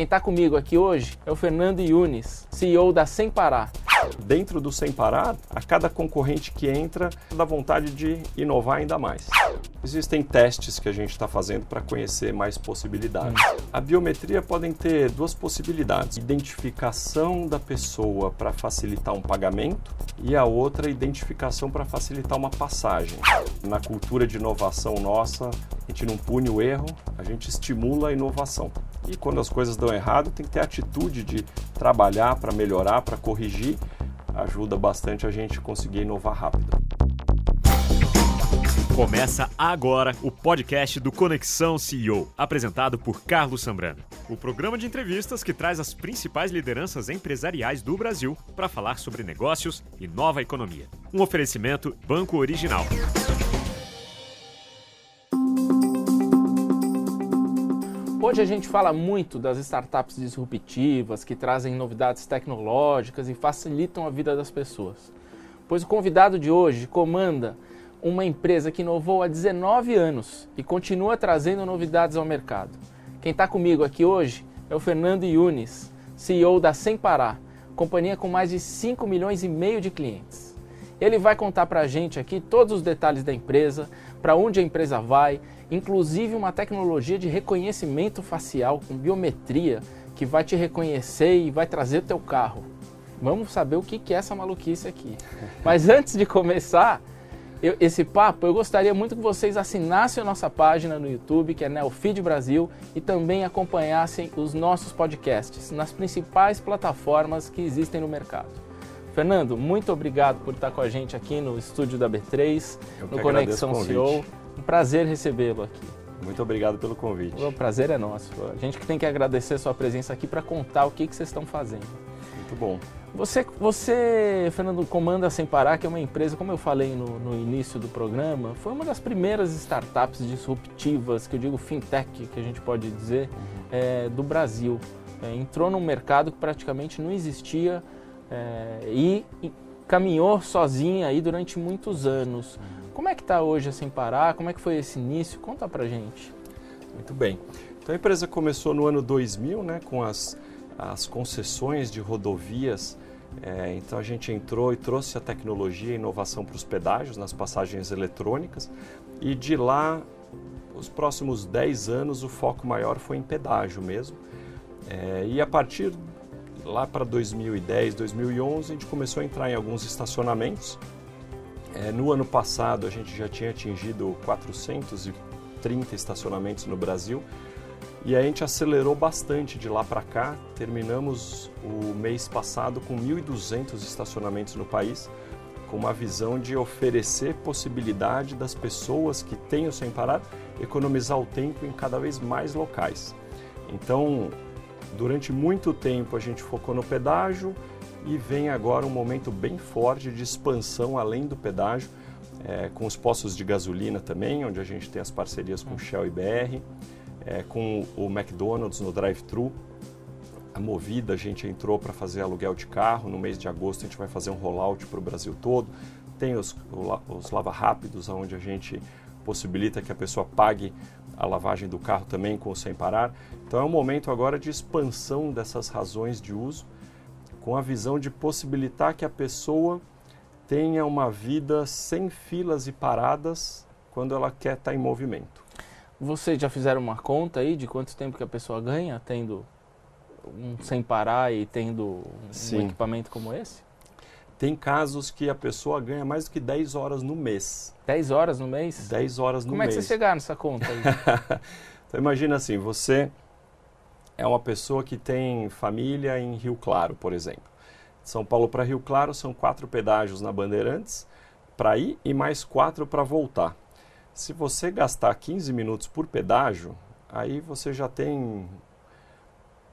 Quem está comigo aqui hoje é o Fernando Yunes, CEO da Sem Parar. Dentro do Sem Parar, a cada concorrente que entra dá vontade de inovar ainda mais. Existem testes que a gente está fazendo para conhecer mais possibilidades. A biometria podem ter duas possibilidades: identificação da pessoa para facilitar um pagamento e a outra identificação para facilitar uma passagem. Na cultura de inovação nossa, a gente não pune o erro, a gente estimula a inovação. E quando as coisas dão errado, tem que ter atitude de trabalhar para melhorar, para corrigir. Ajuda bastante a gente conseguir inovar rápido. Começa agora o podcast do Conexão CEO, apresentado por Carlos Sambrano. O programa de entrevistas que traz as principais lideranças empresariais do Brasil para falar sobre negócios e nova economia. Um oferecimento Banco Original. Hoje a gente fala muito das startups disruptivas que trazem novidades tecnológicas e facilitam a vida das pessoas. Pois o convidado de hoje comanda uma empresa que inovou há 19 anos e continua trazendo novidades ao mercado. Quem está comigo aqui hoje é o Fernando Yunes, CEO da Sem Parar, companhia com mais de 5 milhões e meio de clientes. Ele vai contar para a gente aqui todos os detalhes da empresa, para onde a empresa vai inclusive uma tecnologia de reconhecimento facial com biometria que vai te reconhecer e vai trazer o teu carro. Vamos saber o que é essa maluquice aqui. Mas antes de começar eu, esse papo, eu gostaria muito que vocês assinassem a nossa página no YouTube, que é Neofeed Brasil, e também acompanhassem os nossos podcasts nas principais plataformas que existem no mercado. Fernando, muito obrigado por estar com a gente aqui no estúdio da B3, no Conexão CEO. Um prazer recebê-lo aqui. Muito obrigado pelo convite. O prazer é nosso. A gente que tem que agradecer a sua presença aqui para contar o que, que vocês estão fazendo. Muito bom. Você, você, Fernando, comanda Sem Parar, que é uma empresa, como eu falei no, no, início do programa, foi uma das primeiras startups disruptivas, que eu digo fintech, que a gente pode dizer, uhum. é, do Brasil. É, entrou num mercado que praticamente não existia é, e, e, caminhou sozinha aí durante muitos anos. Uhum. Como é que está hoje a Sem Parar? Como é que foi esse início? Conta pra gente. Muito bem. Então a empresa começou no ano 2000, né, com as, as concessões de rodovias. É, então a gente entrou e trouxe a tecnologia e inovação para os pedágios, nas passagens eletrônicas. E de lá, os próximos 10 anos, o foco maior foi em pedágio mesmo. É, e a partir lá para 2010, 2011, a gente começou a entrar em alguns estacionamentos é, no ano passado, a gente já tinha atingido 430 estacionamentos no Brasil e a gente acelerou bastante de lá para cá. Terminamos o mês passado com 1.200 estacionamentos no país, com uma visão de oferecer possibilidade das pessoas que têm o Sem Parar economizar o tempo em cada vez mais locais. Então, durante muito tempo a gente focou no pedágio, e vem agora um momento bem forte de expansão além do pedágio, é, com os postos de gasolina também, onde a gente tem as parcerias com Shell e BR, é, com o McDonald's no drive-thru. A Movida, a gente entrou para fazer aluguel de carro. No mês de agosto, a gente vai fazer um rollout para o Brasil todo. Tem os, os lava rápidos, onde a gente possibilita que a pessoa pague a lavagem do carro também com sem parar. Então é um momento agora de expansão dessas razões de uso com a visão de possibilitar que a pessoa tenha uma vida sem filas e paradas quando ela quer estar em movimento. Vocês já fizeram uma conta aí de quanto tempo que a pessoa ganha tendo um sem parar e tendo um equipamento como esse? Tem casos que a pessoa ganha mais do que 10 horas no mês. 10 horas no mês? 10 horas no Como mês. Como é que você chegar nessa conta aí? então imagina assim, você é uma pessoa que tem família em Rio Claro, por exemplo. De São Paulo para Rio Claro são quatro pedágios na Bandeirantes para ir e mais quatro para voltar. Se você gastar 15 minutos por pedágio, aí você já tem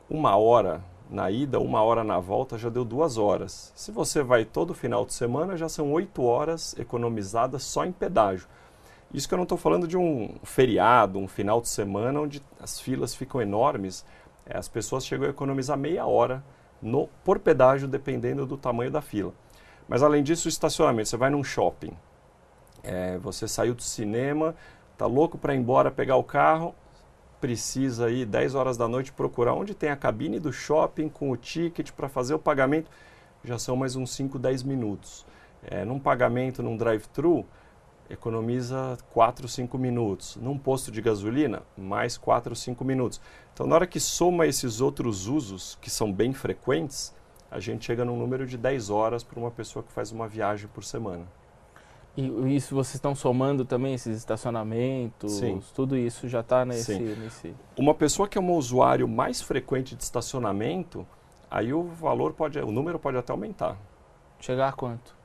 uma hora na ida, uma hora na volta, já deu duas horas. Se você vai todo final de semana, já são oito horas economizadas só em pedágio. Isso que eu não estou falando de um feriado, um final de semana onde as filas ficam enormes, é, as pessoas chegam a economizar meia hora no, por pedágio, dependendo do tamanho da fila. Mas além disso, o estacionamento. Você vai num shopping, é, você saiu do cinema, tá louco para ir embora pegar o carro, precisa ir 10 horas da noite procurar onde tem a cabine do shopping com o ticket para fazer o pagamento, já são mais uns 5, 10 minutos. É, num pagamento, num drive-thru, economiza 4, 5 minutos. Num posto de gasolina, mais 4, 5 minutos. Então, na hora que soma esses outros usos, que são bem frequentes, a gente chega num número de 10 horas para uma pessoa que faz uma viagem por semana. E isso vocês estão somando também esses estacionamentos? Sim. Tudo isso já está nesse, nesse. Uma pessoa que é um usuário mais frequente de estacionamento, aí o valor pode, o número pode até aumentar. Chegar a quanto?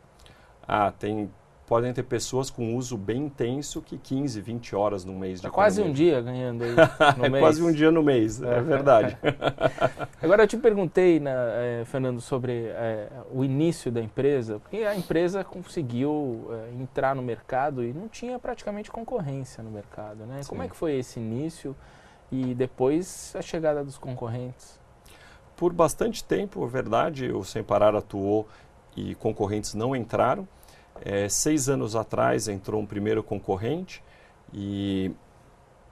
Ah, tem podem ter pessoas com uso bem intenso que 15, 20 horas no mês de É quase um dia ganhando aí no é mês. quase um dia no mês, é verdade. Agora eu te perguntei, né, eh, Fernando, sobre eh, o início da empresa, porque a empresa conseguiu eh, entrar no mercado e não tinha praticamente concorrência no mercado, né? Como é que foi esse início e depois a chegada dos concorrentes? Por bastante tempo, é verdade, o Sem Parar atuou e concorrentes não entraram. É, seis anos atrás entrou um primeiro concorrente e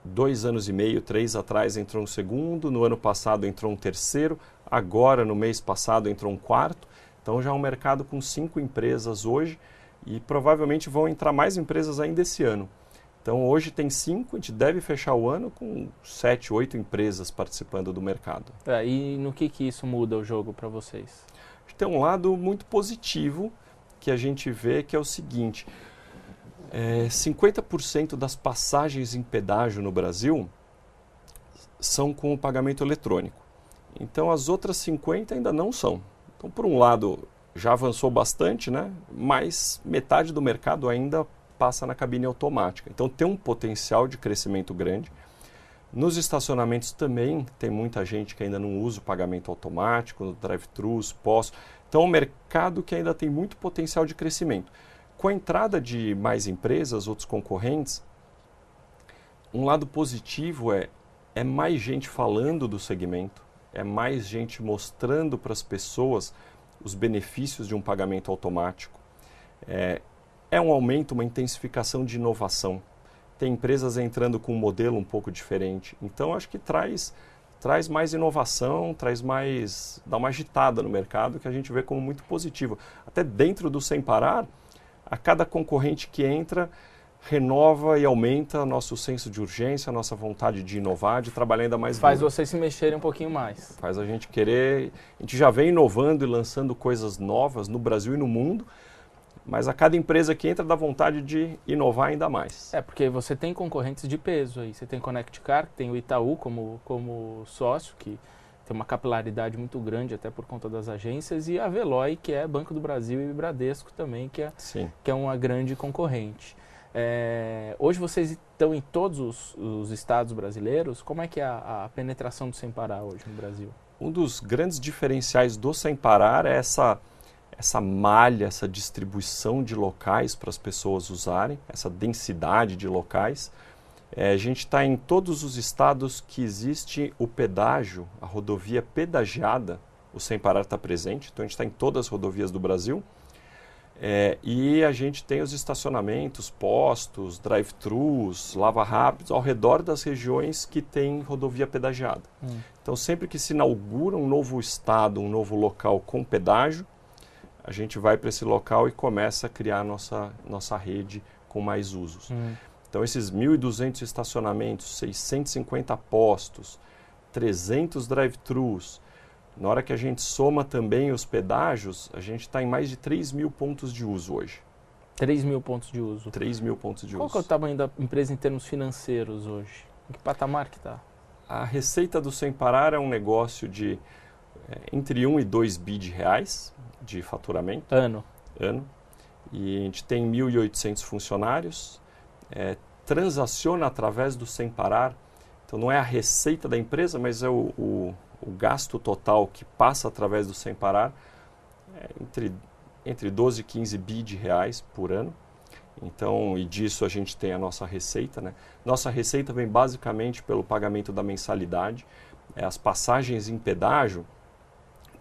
dois anos e meio, três atrás entrou um segundo. No ano passado entrou um terceiro. Agora, no mês passado, entrou um quarto. Então já é um mercado com cinco empresas hoje e provavelmente vão entrar mais empresas ainda esse ano. Então hoje tem cinco, a gente deve fechar o ano com sete, oito empresas participando do mercado. É, e no que, que isso muda o jogo para vocês? tem um lado muito positivo que a gente vê que é o seguinte: é, 50% das passagens em pedágio no Brasil são com o pagamento eletrônico. Então as outras 50 ainda não são. Então, por um lado, já avançou bastante, né? mas metade do mercado ainda passa na cabine automática. Então tem um potencial de crescimento grande. Nos estacionamentos também tem muita gente que ainda não usa o pagamento automático, no drive-thrus, pós. Então é um mercado que ainda tem muito potencial de crescimento. Com a entrada de mais empresas, outros concorrentes, um lado positivo é é mais gente falando do segmento, é mais gente mostrando para as pessoas os benefícios de um pagamento automático. É, é um aumento, uma intensificação de inovação tem empresas entrando com um modelo um pouco diferente. Então acho que traz traz mais inovação, traz mais dá uma agitada no mercado que a gente vê como muito positivo. Até dentro do sem parar, a cada concorrente que entra renova e aumenta nosso senso de urgência, nossa vontade de inovar, de trabalhar ainda mais Faz duro. vocês se mexerem um pouquinho mais. Faz a gente querer, a gente já vem inovando e lançando coisas novas no Brasil e no mundo. Mas a cada empresa que entra dá vontade de inovar ainda mais. É, porque você tem concorrentes de peso aí. Você tem Connect Car, que tem o Itaú como, como sócio, que tem uma capilaridade muito grande até por conta das agências, e a Veloy, que é Banco do Brasil e Bradesco também, que é, Sim. que é uma grande concorrente. É, hoje vocês estão em todos os, os estados brasileiros. Como é que é a, a penetração do Sem Parar hoje no Brasil? Um dos grandes diferenciais do Sem Parar é essa essa malha, essa distribuição de locais para as pessoas usarem, essa densidade de locais. É, a gente está em todos os estados que existe o pedágio, a rodovia pedagiada, o Sem Parar está presente, então a gente está em todas as rodovias do Brasil. É, e a gente tem os estacionamentos, postos, drive-thrus, lava rápidos ao redor das regiões que tem rodovia pedagiada. Hum. Então, sempre que se inaugura um novo estado, um novo local com pedágio, a gente vai para esse local e começa a criar nossa, nossa rede com mais usos. Hum. Então, esses 1.200 estacionamentos, 650 postos, 300 drive-thrus, na hora que a gente soma também os pedágios, a gente está em mais de 3 mil pontos de uso hoje. 3 mil pontos de uso. 3 mil pontos de Qual uso. que é o tamanho da empresa em termos financeiros hoje? Em que patamar que está? A receita do Sem Parar é um negócio de entre 1 e 2 bi de reais de faturamento. Ano. ano. E a gente tem 1.800 funcionários, é, transaciona através do Sem Parar. Então não é a receita da empresa, mas é o, o, o gasto total que passa através do Sem Parar, é entre, entre 12 e 15 bi de reais por ano. Então, e disso a gente tem a nossa receita. Né? Nossa receita vem basicamente pelo pagamento da mensalidade. É, as passagens em pedágio,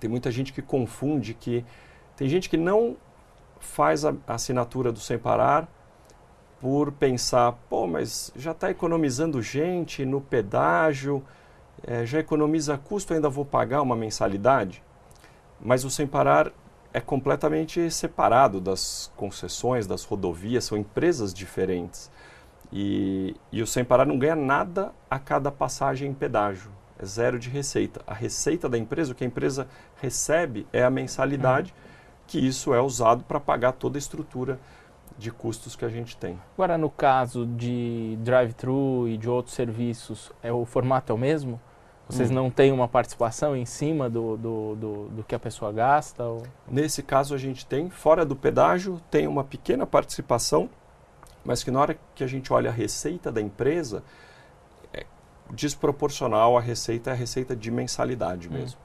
tem muita gente que confunde que tem gente que não faz a assinatura do Sem Parar por pensar, pô, mas já está economizando gente no pedágio, é, já economiza custo, ainda vou pagar uma mensalidade? Mas o Sem Parar é completamente separado das concessões, das rodovias, são empresas diferentes. E, e o Sem Parar não ganha nada a cada passagem em pedágio, é zero de receita. A receita da empresa, o que a empresa recebe é a mensalidade, uhum. que isso é usado para pagar toda a estrutura de custos que a gente tem. Agora, no caso de drive-thru e de outros serviços, é o formato é o mesmo? Vocês hum. não têm uma participação em cima do, do, do, do, que a pessoa gasta? Ou... Nesse caso, a gente tem, fora do pedágio, tem uma pequena participação, mas que na hora que a gente olha a receita da empresa, desproporcional à receita, é a receita de mensalidade hum. mesmo.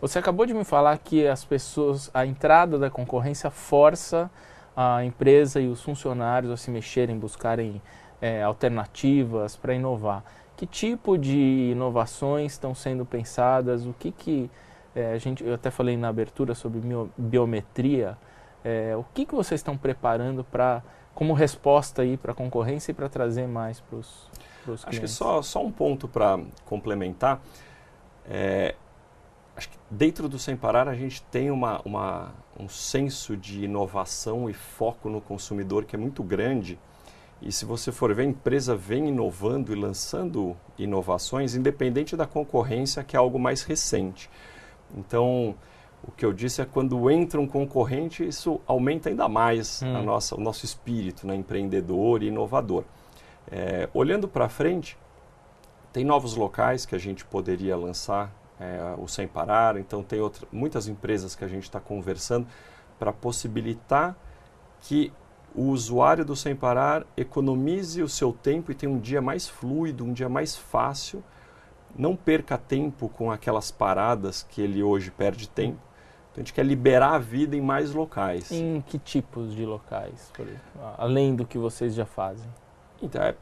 Você acabou de me falar que as pessoas, a entrada da concorrência força a empresa e os funcionários a se mexerem, buscarem é, alternativas para inovar. Que tipo de inovações estão sendo pensadas? O que que é, a gente, eu até falei na abertura sobre biometria. É, o que que vocês estão preparando para como resposta aí para a concorrência e para trazer mais para os clientes? Acho que só só um ponto para complementar. É, acho que dentro do Sem Parar a gente tem uma, uma, um senso de inovação e foco no consumidor que é muito grande e se você for ver, a empresa vem inovando e lançando inovações, independente da concorrência, que é algo mais recente. Então, o que eu disse é quando entra um concorrente, isso aumenta ainda mais hum. a nossa, o nosso espírito né, empreendedor e inovador. É, olhando para frente, tem novos locais que a gente poderia lançar é, o Sem Parar, então tem outra, muitas empresas que a gente está conversando para possibilitar que o usuário do Sem Parar economize o seu tempo e tenha um dia mais fluido, um dia mais fácil. Não perca tempo com aquelas paradas que ele hoje perde tempo. Então a gente quer liberar a vida em mais locais. Em que tipos de locais, além do que vocês já fazem? Então, é,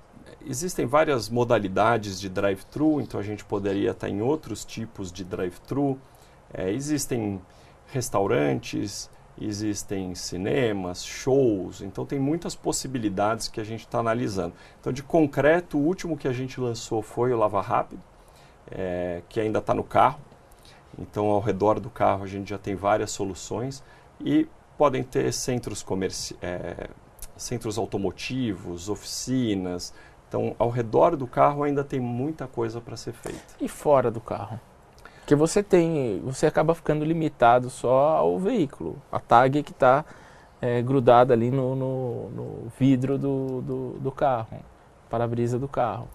existem várias modalidades de drive-thru, então a gente poderia estar em outros tipos de drive-thru. É, existem restaurantes, existem cinemas, shows, então tem muitas possibilidades que a gente está analisando. Então, de concreto, o último que a gente lançou foi o Lava Rápido, é, que ainda está no carro. Então, ao redor do carro, a gente já tem várias soluções e podem ter centros comerciais. É, centros automotivos, oficinas. Então, ao redor do carro ainda tem muita coisa para ser feita. E fora do carro? Porque você tem, você acaba ficando limitado só ao veículo, a tag que está é, grudada ali no, no, no vidro do, do, do carro, para-brisa do carro.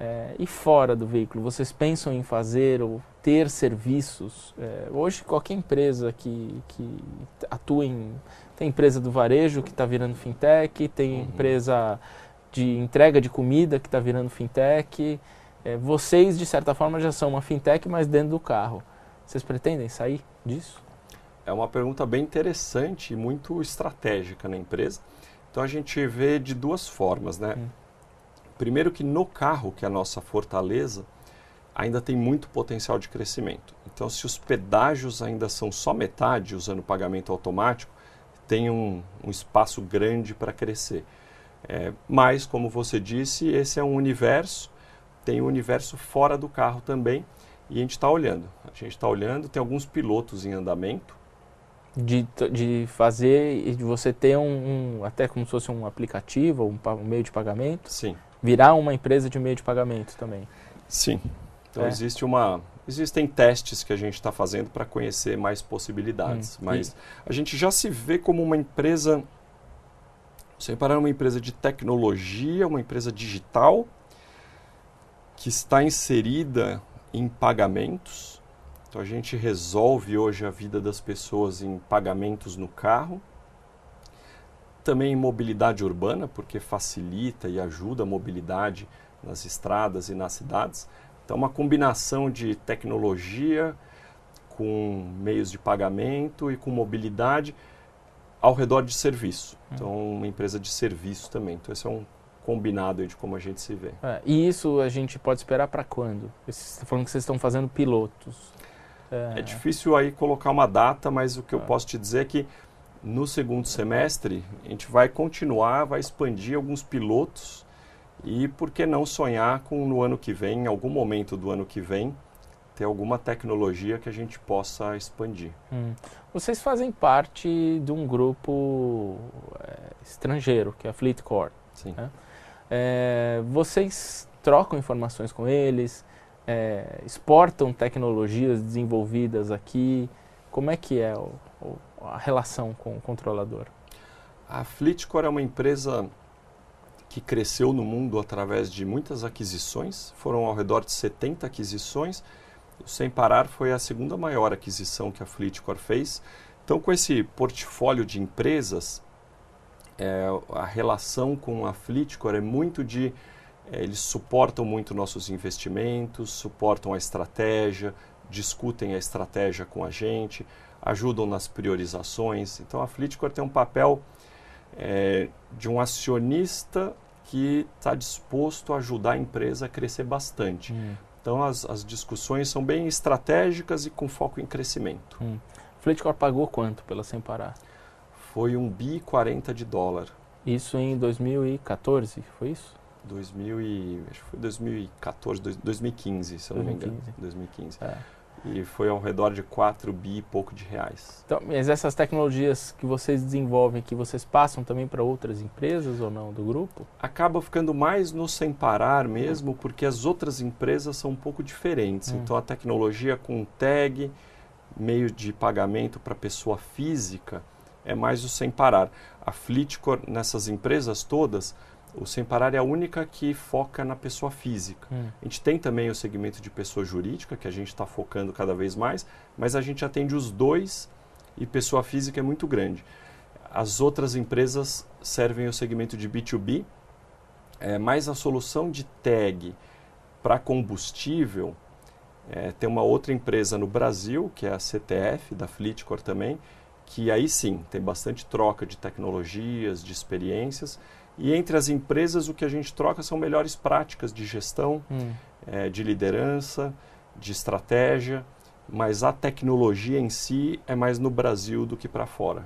É, e fora do veículo, vocês pensam em fazer ou ter serviços? É, hoje, qualquer empresa que, que atua em. Tem empresa do varejo que está virando fintech, tem uhum. empresa de entrega de comida que está virando fintech. É, vocês, de certa forma, já são uma fintech, mas dentro do carro. Vocês pretendem sair disso? É uma pergunta bem interessante e muito estratégica na empresa. Então a gente vê de duas formas, né? Hum. Primeiro que no carro, que é a nossa fortaleza, ainda tem muito potencial de crescimento. Então se os pedágios ainda são só metade usando pagamento automático, tem um, um espaço grande para crescer. É, mas, como você disse, esse é um universo tem o universo fora do carro também e a gente está olhando. A gente está olhando, tem alguns pilotos em andamento. De, de fazer e de você ter um, um, até como se fosse um aplicativo, um, um, meio de pagamento. Sim. Virar uma empresa de meio de pagamento também. Sim. Então é. existe uma, existem testes que a gente está fazendo para conhecer mais possibilidades. Hum. Mas e... a gente já se vê como uma empresa, sem parar, uma empresa de tecnologia, uma empresa digital que está inserida em pagamentos. Então a gente resolve hoje a vida das pessoas em pagamentos no carro. Também em mobilidade urbana, porque facilita e ajuda a mobilidade nas estradas e nas cidades. Então uma combinação de tecnologia com meios de pagamento e com mobilidade ao redor de serviço. Então uma empresa de serviço também. Então esse é um combinado de como a gente se vê. É, e isso a gente pode esperar para quando? Você está falando que vocês estão fazendo pilotos. É... é, difícil aí colocar uma data, mas o que eu é. posso te dizer é que No segundo semestre, a gente vai continuar, vai expandir alguns pilotos e por que não sonhar com no ano que vem, em algum momento do ano que vem, ter alguma tecnologia que a gente possa expandir. Hum. Vocês fazem parte de um grupo é, estrangeiro, que é a FleetCor. Sim. Né? É, vocês trocam informações com eles, é, exportam tecnologias desenvolvidas aqui. Como é que é o, o, a relação com o controlador? A FleetCor é uma empresa que cresceu no mundo através de muitas aquisições, foram ao redor de 70 aquisições. Sem Parar foi a segunda maior aquisição que a Fleetcor fez. Então, com esse portfólio de empresas, é, a relação com a Fleetcor é muito de. É, eles suportam muito nossos investimentos, suportam a estratégia, discutem a estratégia com a gente, ajudam nas priorizações. Então, a Fleetcor tem um papel é, de um acionista que está disposto a ajudar a empresa a crescer bastante. Hum. Então as, as, discussões são bem estratégicas e com foco em crescimento. Hum. Fleetcor pagou quanto pela Sem Parar? Foi um bi 40 de dólar. Isso em 2014, foi isso? 2000 e, acho que foi 2014, 2015, se eu não me engano. 2015. É e foi ao redor de 4 bi e pouco de reais. Então, mas essas tecnologias que vocês desenvolvem, que vocês passam também para outras empresas ou não do grupo? Acaba ficando mais no sem parar mesmo, porque as outras empresas são um pouco diferentes. Hum. Então a tecnologia com tag, meio de pagamento para pessoa física, é mais o sem parar. A Fleetcor, nessas empresas todas, o Sem Parar é a única que foca na pessoa física. Hum. A gente tem também o segmento de pessoa jurídica, que a gente está focando cada vez mais, mas a gente atende os dois e pessoa física é muito grande. As outras empresas servem o segmento de B2B, é, mas a solução de tag para combustível é, tem uma outra empresa no Brasil, que é a CTF, da Fleetcor também, que aí sim tem bastante troca de tecnologias, de experiências e entre as empresas, o que a gente troca são melhores práticas de gestão, hum. é, de liderança, de estratégia, mas a tecnologia em si é mais no Brasil do que para fora.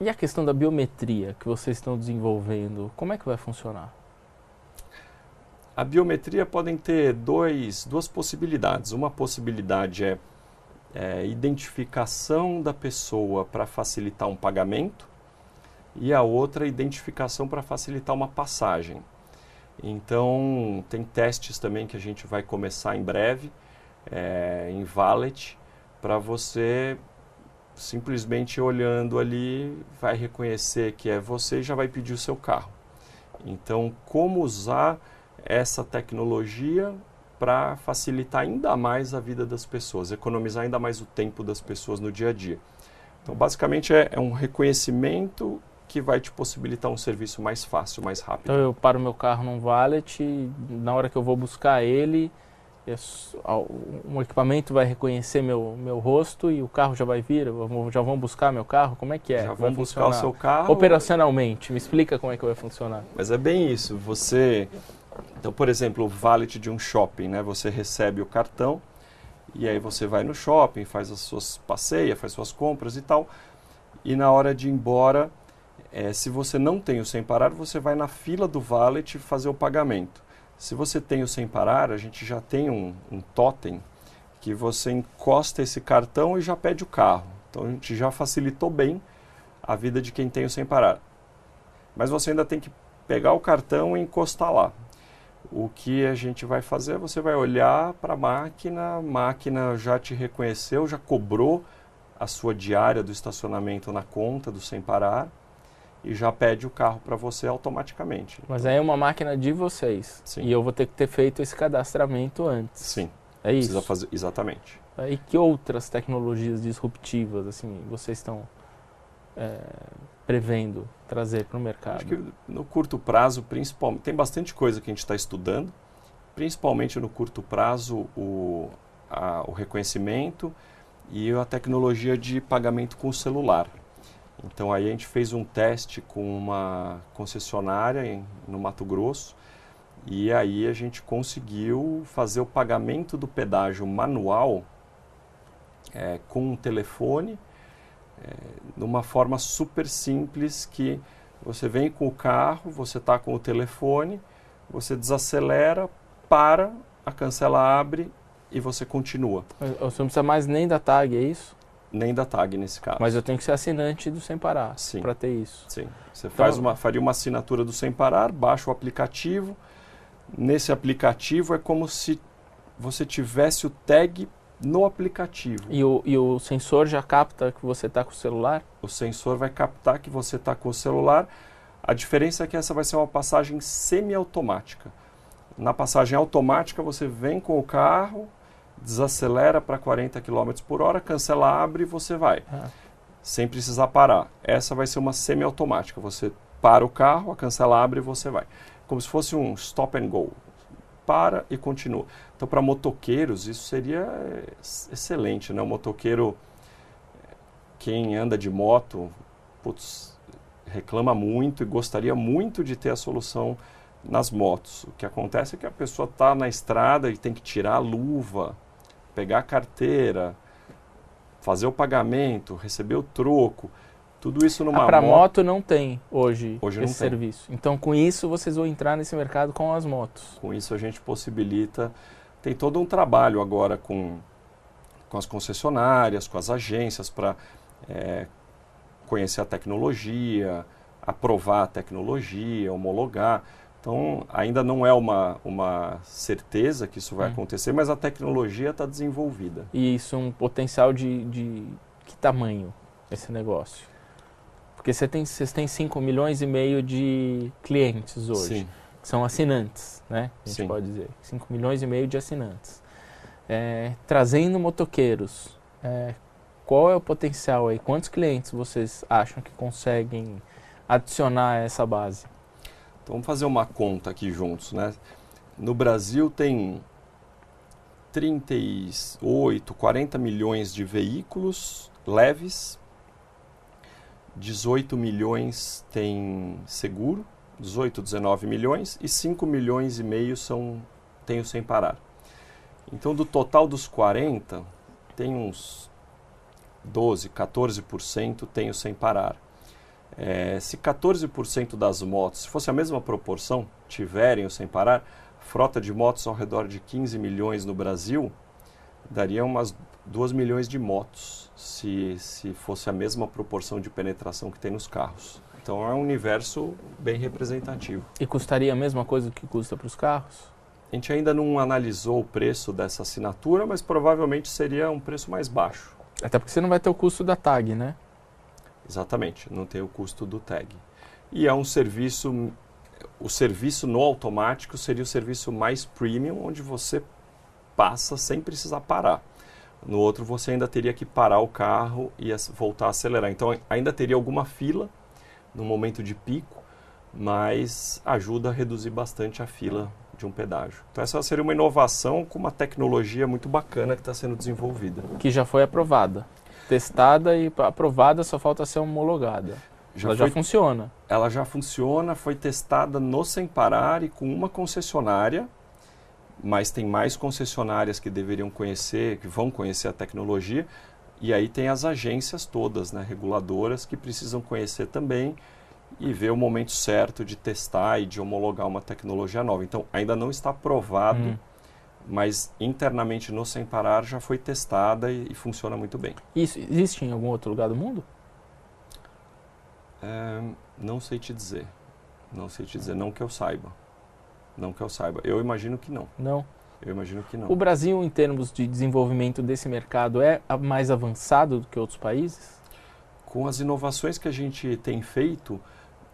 E a questão da biometria que vocês estão desenvolvendo, como é que vai funcionar? A biometria podem ter dois, duas possibilidades. Uma possibilidade é, é identificação da pessoa para facilitar um pagamento e a outra identificação para facilitar uma passagem. Então, tem testes também que a gente vai começar em breve, é, em Valet, para você simplesmente olhando ali, vai reconhecer que é você e já vai pedir o seu carro. Então, como usar essa tecnologia para facilitar ainda mais a vida das pessoas, economizar ainda mais o tempo das pessoas no dia a dia. Então, basicamente, é, é um reconhecimento que vai te possibilitar um serviço mais fácil, mais rápido. Então eu paro meu carro num valet, na hora que eu vou buscar ele, um equipamento vai reconhecer meu, meu rosto e o carro já vai vir, já vão buscar meu carro? Como é que é? Já vão buscar o seu carro. Operacionalmente, me explica como é que vai funcionar. Mas é bem isso, você... Então, por exemplo, o valet de um shopping, né? Você recebe o cartão e aí você vai no shopping, faz as suas passeias, faz suas compras e tal. E na hora de ir embora, é, se você não tem o sem parar, você vai na fila do valet fazer o pagamento. Se você tem o sem parar, a gente já tem um, um totem que você encosta esse cartão e já pede o carro. Então a gente já facilitou bem a vida de quem tem o sem parar. Mas você ainda tem que pegar o cartão e encostar lá. O que a gente vai fazer, você vai olhar para a máquina, a máquina já te reconheceu, já cobrou a sua diária do estacionamento na conta do sem parar e já pede o carro para você automaticamente. Mas aí é uma máquina de vocês. Sim. E eu vou ter que ter feito esse cadastramento antes. Sim. É isso. Precisa fazer exatamente. E que outras tecnologias disruptivas assim vocês estão é, prevendo trazer para o mercado? Acho que no curto prazo, principalmente, tem bastante coisa que a gente está estudando. Principalmente no curto prazo, o, a, o reconhecimento e a tecnologia de pagamento com o celular. Então aí a gente fez um teste com uma concessionária em, no Mato Grosso e aí a gente conseguiu fazer o pagamento do pedágio manual é, com um telefone, é, numa forma super simples que você vem com o carro, você está com o telefone, você desacelera, para, a cancela abre e você continua. Você não precisa mais nem da tag, é isso? Nem da tag nesse caso. Mas eu tenho que ser assinante do Sem Parar para ter isso. Sim. Você então, faz uma, faria uma assinatura do Sem Parar, baixa o aplicativo. Nesse aplicativo é como se você tivesse o tag no aplicativo. E o, e o sensor já capta que você está com o celular? O sensor vai captar que você está com o celular. A diferença é que essa vai ser uma passagem semiautomática. Na passagem automática, você vem com o carro, desacelera para 40 km por hora, cancela, abre e você vai. Ah. Sem precisar parar. Essa vai ser uma semiautomática. Você para o carro, a cancela abre e você vai. Como se fosse um stop and go. Para e continua. Então, para motoqueiros, isso seria excelente, né? O motoqueiro, quem anda de moto, putz, reclama muito e gostaria muito de ter a solução nas motos. O que acontece é que a pessoa está na estrada e tem que tirar a luva, pegar a carteira, fazer o pagamento, receber o troco. Tudo isso numa ah, para moto... moto não tem hoje, hoje esse serviço. Então com isso vocês vão entrar nesse mercado com as motos. Com isso a gente possibilita tem todo um trabalho agora com, com as concessionárias, com as agências para é, conhecer a tecnologia, aprovar a tecnologia, homologar. Então, ainda não é uma, uma certeza que isso vai hum. acontecer, mas a tecnologia está desenvolvida. E isso é um potencial de, de que tamanho esse negócio? Porque você tem, vocês têm 5 milhões e meio de clientes hoje. Sim que são assinantes, né? A gente Sim. pode dizer. 5 milhões e meio de assinantes. É, trazendo motoqueiros, é, qual é o potencial aí? Quantos clientes vocês acham que conseguem adicionar essa base? Então vamos fazer uma conta aqui juntos, né? No Brasil tem 38, 40 milhões de veículos leves, 18 milhões tem seguro, 18, 19 milhões e 5 milhões e meio são tenho sem parar. Então, do total dos 40, tem uns 12, 14% tenho sem parar. É, se 14% das motos, se fosse a mesma proporção, tiverem o sem parar, frota de motos ao redor de 15 milhões no Brasil, daria umas 2 milhões de motos, se, se fosse a mesma proporção de penetração que tem nos carros. Então é um universo bem representativo. E custaria a mesma coisa que custa para os carros? A gente ainda não analisou o preço dessa assinatura, mas provavelmente seria um preço mais baixo. Até porque você não vai ter o custo da tag, né? Exatamente, não tem o custo do tag. E é um serviço, o serviço no automático seria o serviço mais premium, onde você passa sem precisar parar. No outro você ainda teria que parar o carro e voltar a acelerar. Então ainda teria alguma fila no momento de pico, mas ajuda a reduzir bastante a fila de um pedágio. Então essa seria uma inovação com uma tecnologia muito bacana que está sendo desenvolvida. Que já foi aprovada. Testada e aprovada, só falta ser homologada. Já ela foi, já funciona. Ela já funciona, foi testada no Sem Parar e com uma concessionária, mas tem mais concessionárias que deveriam conhecer, que vão conhecer a tecnologia, e aí tem as agências todas, né, reguladoras, que precisam conhecer também e ver o momento certo de testar e de homologar uma tecnologia nova. Então, ainda não está aprovado, hum. Mas internamente no Sem Parar já foi testada e, e, funciona muito bem. Isso existe em algum outro lugar do mundo? É, não sei te dizer. Não sei te dizer, não que eu saiba. Não que eu saiba. Eu imagino que não. Não. Eu imagino que não. O Brasil, em termos de desenvolvimento desse mercado, é mais avançado do que outros países? Com as inovações que a gente tem feito,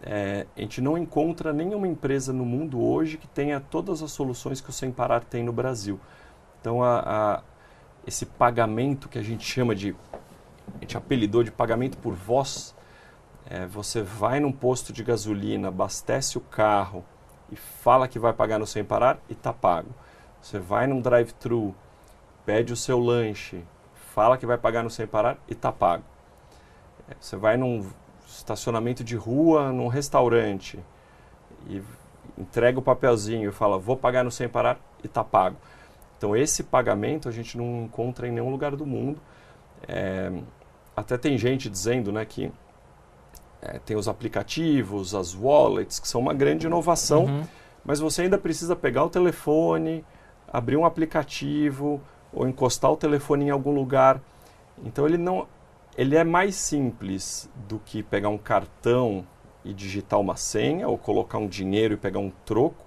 é, a gente não encontra nenhuma empresa no mundo hoje que tenha todas as soluções que o Sem Parar tem no Brasil. Então, a, a, esse pagamento que a gente chama de, a gente apelidou de pagamento por voz, é, você vai num posto de gasolina, abastece o carro e fala que vai pagar no Sem Parar e está pago. Você vai num drive-thru, pede o seu lanche, fala que vai pagar no sem parar e está pago. É, você vai num estacionamento de rua, num restaurante e entrega o papelzinho e fala vou pagar no sem parar e está pago. Então esse pagamento a gente não encontra em nenhum lugar do mundo. É, até tem gente dizendo né, que é, tem os aplicativos, as wallets, que são uma grande inovação, uhum. mas você ainda precisa pegar o telefone, abrir um aplicativo ou encostar o telefone em algum lugar. Então ele não, ele é mais simples do que pegar um cartão e digitar uma senha ou colocar um dinheiro e pegar um troco,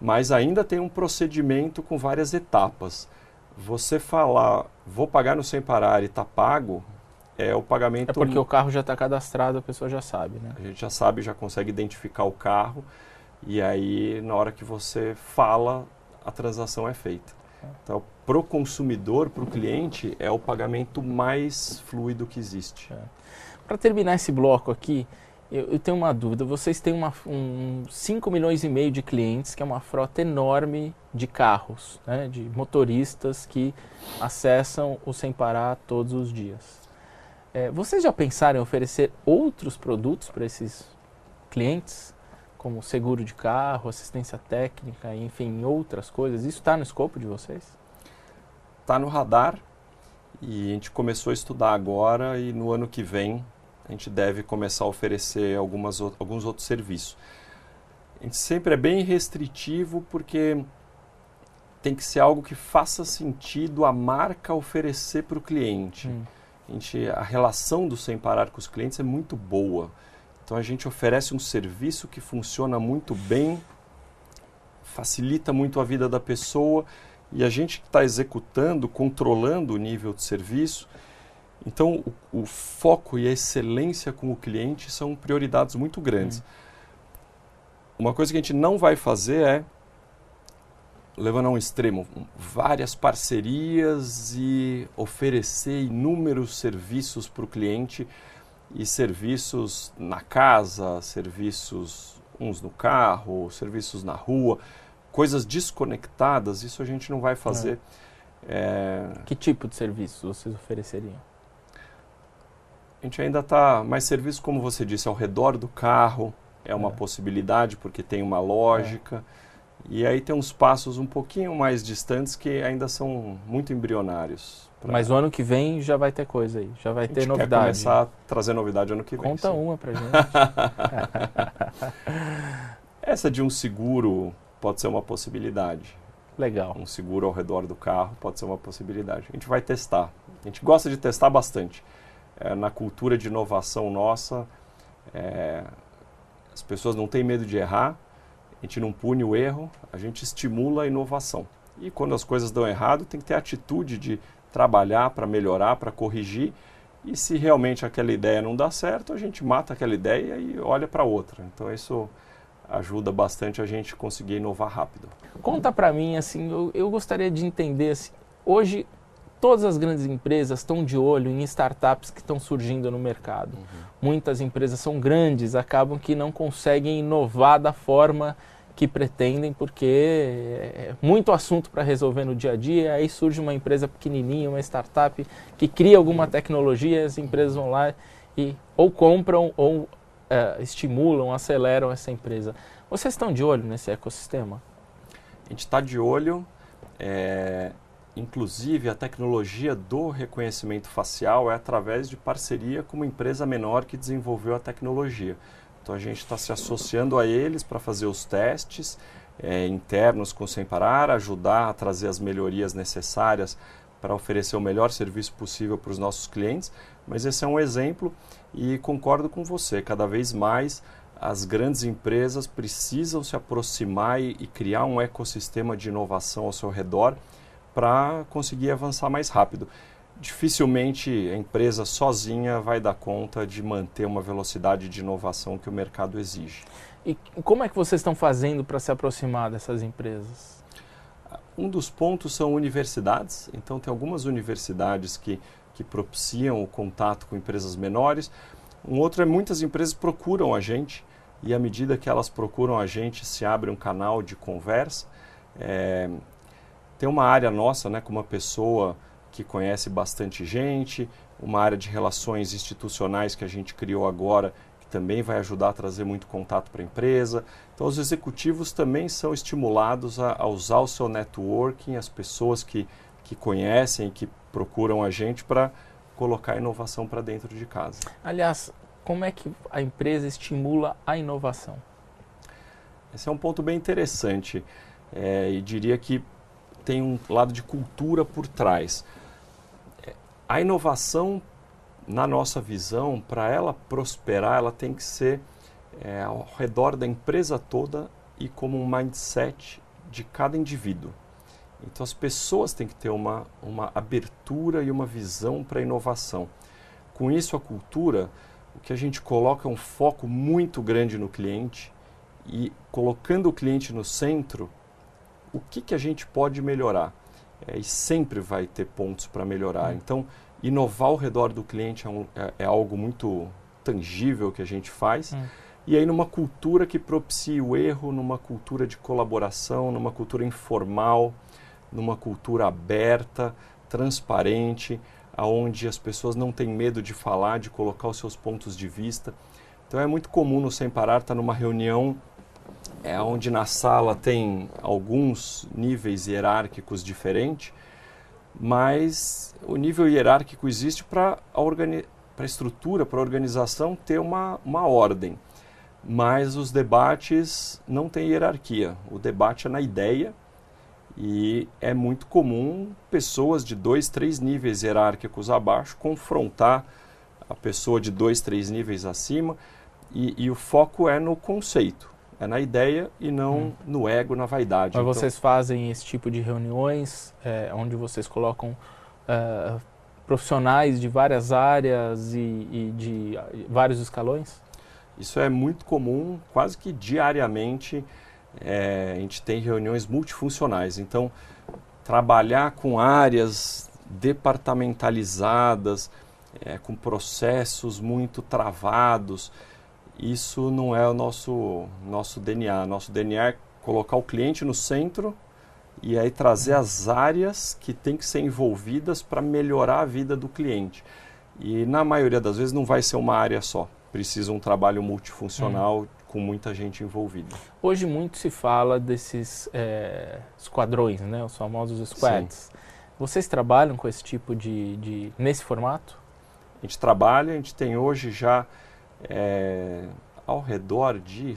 mas ainda tem um procedimento com várias etapas. Você falar, vou pagar no sem parar e está pago, é o pagamento. É porque o carro já está cadastrado, a pessoa já sabe, né? A gente já sabe, já consegue identificar o carro e aí na hora que você fala, a transação é feita. Então, para o consumidor, para o cliente, é o pagamento mais fluido que existe. É. Para terminar esse bloco aqui, eu, eu, tenho uma dúvida. Vocês têm um 5 milhões e meio de clientes, que é uma frota enorme de carros, né, de motoristas que acessam o Sem Parar todos os dias. É, vocês já pensaram em oferecer outros produtos para esses clientes? Como seguro de carro, assistência técnica, enfim, outras coisas. Isso está no escopo de vocês? Está no radar e a gente começou a estudar agora e no ano que vem a gente deve começar a oferecer algumas, alguns outros serviços. A gente sempre é bem restritivo porque tem que ser algo que faça sentido a marca oferecer para o cliente. Hum. A, gente, a relação do Sem Parar com os clientes é muito boa. Então a gente oferece um serviço que funciona muito bem, facilita muito a vida da pessoa e a gente está executando, controlando o nível de serviço, então, o, o, foco e a excelência com o cliente são prioridades muito grandes. Hum. Uma coisa que a gente não vai fazer é, levando a um extremo, várias parcerias e oferecer inúmeros serviços para o cliente e serviços na casa, serviços uns no carro, serviços na rua, coisas desconectadas, isso a gente não vai fazer. É. É... Que tipo de serviços vocês ofereceriam? a gente ainda está mais serviço, como você disse, ao redor do carro, é uma é. possibilidade porque tem uma lógica. É. E aí tem uns passos um pouquinho mais distantes que ainda são muito embrionários. Pra... Mas o ano que vem já vai ter coisa aí, já vai ter novidade. Quer começar a trazer novidade ano que vem. Conta sim. uma pra gente. Essa de um seguro pode ser uma possibilidade. Legal. Um seguro ao redor do carro pode ser uma possibilidade. A gente vai testar. A gente gosta de testar bastante é, na cultura de inovação nossa, é, as pessoas não têm medo de errar, a gente não pune o erro, a gente estimula a inovação. E quando as coisas dão errado, tem que ter atitude de trabalhar para melhorar, para corrigir. E se realmente aquela ideia não dá certo, a gente mata aquela ideia e olha para outra. Então isso ajuda bastante a gente conseguir inovar rápido. Conta para mim assim, eu, eu, gostaria de entender assim, hoje todas as grandes empresas estão de olho em startups que estão surgindo no mercado. Uhum. Muitas empresas são grandes, acabam que não conseguem inovar da forma que pretendem, porque é muito assunto para resolver no dia a dia. Aí surge uma empresa pequenininha, uma startup que cria alguma tecnologia, as empresas vão lá e ou compram ou uh, estimulam, aceleram essa empresa. Vocês estão de olho nesse ecossistema? A gente está de olho. É Inclusive, a tecnologia do reconhecimento facial é através de parceria com uma empresa menor que desenvolveu a tecnologia. Então, a gente está se associando a eles para fazer os testes é, internos com Sem Parar, ajudar a trazer as melhorias necessárias para oferecer o melhor serviço possível para os nossos clientes. Mas esse é um exemplo e concordo com você, cada vez mais as grandes empresas precisam se aproximar e, e criar um ecossistema de inovação ao seu redor para conseguir avançar mais rápido. Dificilmente a empresa sozinha vai dar conta de manter uma velocidade de inovação que o mercado exige. E como é que vocês estão fazendo para se aproximar dessas empresas? Um dos pontos são universidades. Então, tem algumas universidades que, que propiciam o contato com empresas menores. Um outro é muitas empresas procuram a gente e à medida que elas procuram a gente, se abre um canal de conversa. É, tem uma área nossa, né, com uma pessoa que conhece bastante gente, uma área de relações institucionais que a gente criou agora, que também vai ajudar a trazer muito contato para a empresa. Então, os executivos também são estimulados a, a, usar o seu networking, as pessoas que, que conhecem, que procuram a gente para colocar a inovação para dentro de casa. Aliás, como é que a empresa estimula a inovação? Esse é um ponto bem interessante é, e diria que tem um lado de cultura por trás. A inovação, na nossa visão, para ela prosperar, ela tem que ser é, ao redor da empresa toda e como um mindset de cada indivíduo. Então as pessoas têm que ter uma, uma abertura e uma visão para a inovação. Com isso, a cultura, o que a gente coloca é um foco muito grande no cliente e colocando o cliente no centro, o que, que a gente pode melhorar? É, e sempre vai ter pontos para melhorar. Hum. Então, inovar ao redor do cliente é, um, é, é, algo muito tangível que a gente faz. Hum. E aí, numa cultura que propicia o erro, numa cultura de colaboração, numa cultura informal, numa cultura aberta, transparente, aonde as pessoas não têm medo de falar, de colocar os seus pontos de vista. Então é muito comum no Sem Parar estar numa reunião é onde na sala tem alguns níveis hierárquicos diferentes, mas o nível hierárquico existe para a, organi estrutura, para a organização ter uma, uma ordem. Mas os debates não têm hierarquia. O debate é na ideia e é muito comum pessoas de dois, três níveis hierárquicos abaixo confrontar a pessoa de dois, três níveis acima e, e o foco é no conceito. É na ideia e não hum. no ego, na vaidade. Mas então, vocês fazem esse tipo de reuniões é, onde vocês colocam é, profissionais de várias áreas e, e de vários escalões? Isso é muito comum, quase que diariamente é, a gente tem reuniões multifuncionais. Então, trabalhar com áreas departamentalizadas, é, com processos muito travados, isso não é o nosso, nosso DNA. Nosso DNA é colocar o cliente no centro e aí trazer as áreas que têm que ser envolvidas para melhorar a vida do cliente. E na maioria das vezes não vai ser uma área só. Precisa um trabalho multifuncional hum. com muita gente envolvida. Hoje muito se fala desses é, esquadrões, né? os famosos squads. Sim. Vocês trabalham com esse tipo de, de... nesse formato? A gente trabalha, a gente tem hoje já é, ao redor de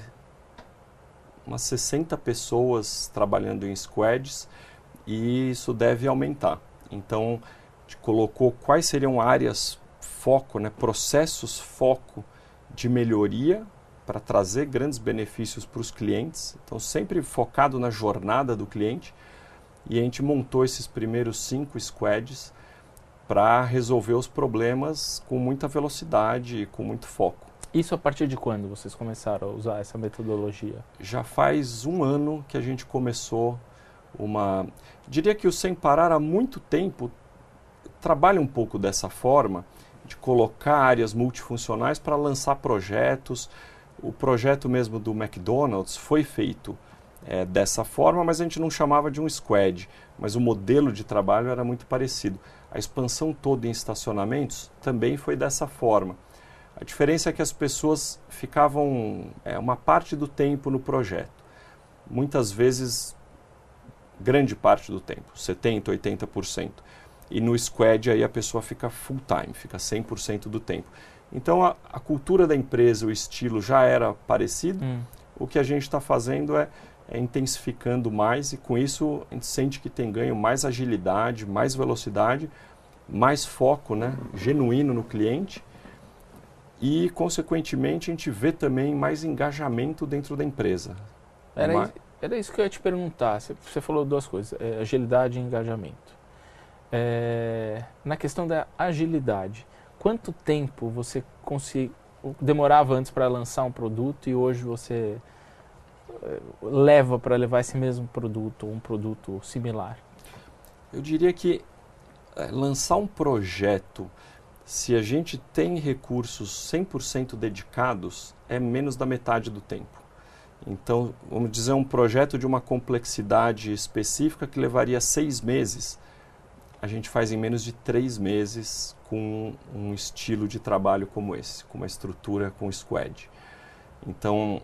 umas 60 pessoas trabalhando em squads e isso deve aumentar. Então, colocou quais seriam áreas foco, né, processos foco de melhoria para trazer grandes benefícios para os clientes. Então, sempre focado na jornada do cliente. E a gente montou esses primeiros cinco squads para resolver os problemas com muita velocidade e com muito foco. Isso a partir de quando vocês começaram a usar essa metodologia? Já faz um ano que a gente começou uma. Diria que o Sem Parar há muito tempo trabalha um pouco dessa forma, de colocar áreas multifuncionais para lançar projetos. O projeto mesmo do McDonald's foi feito é, dessa forma, mas a gente não chamava de um squad, mas o modelo de trabalho era muito parecido. A expansão toda em estacionamentos também foi dessa forma. A diferença é que as pessoas ficavam é, uma parte do tempo no projeto. Muitas vezes, grande parte do tempo, 70%, 80%. E no squad aí a pessoa fica full time, fica 100% do tempo. Então a, a, cultura da empresa, o estilo já era parecido. Hum. O que a gente está fazendo é, é intensificando mais e com isso a gente sente que tem ganho mais agilidade, mais velocidade, mais foco né, genuíno no cliente e, consequentemente, a gente vê também mais engajamento dentro da empresa. Era, era isso que eu ia te perguntar. Você falou duas coisas, é, agilidade e engajamento. É, na questão da agilidade, quanto tempo você consegui, demorava antes para lançar um produto e hoje você é, leva para levar esse mesmo produto ou um produto similar? Eu diria que é, lançar um projeto se a gente tem recursos 100% dedicados, é menos da metade do tempo. Então, vamos dizer, um projeto de uma complexidade específica que levaria seis meses, a gente faz em menos de três meses com um estilo de trabalho como esse, com uma estrutura com squad. Então,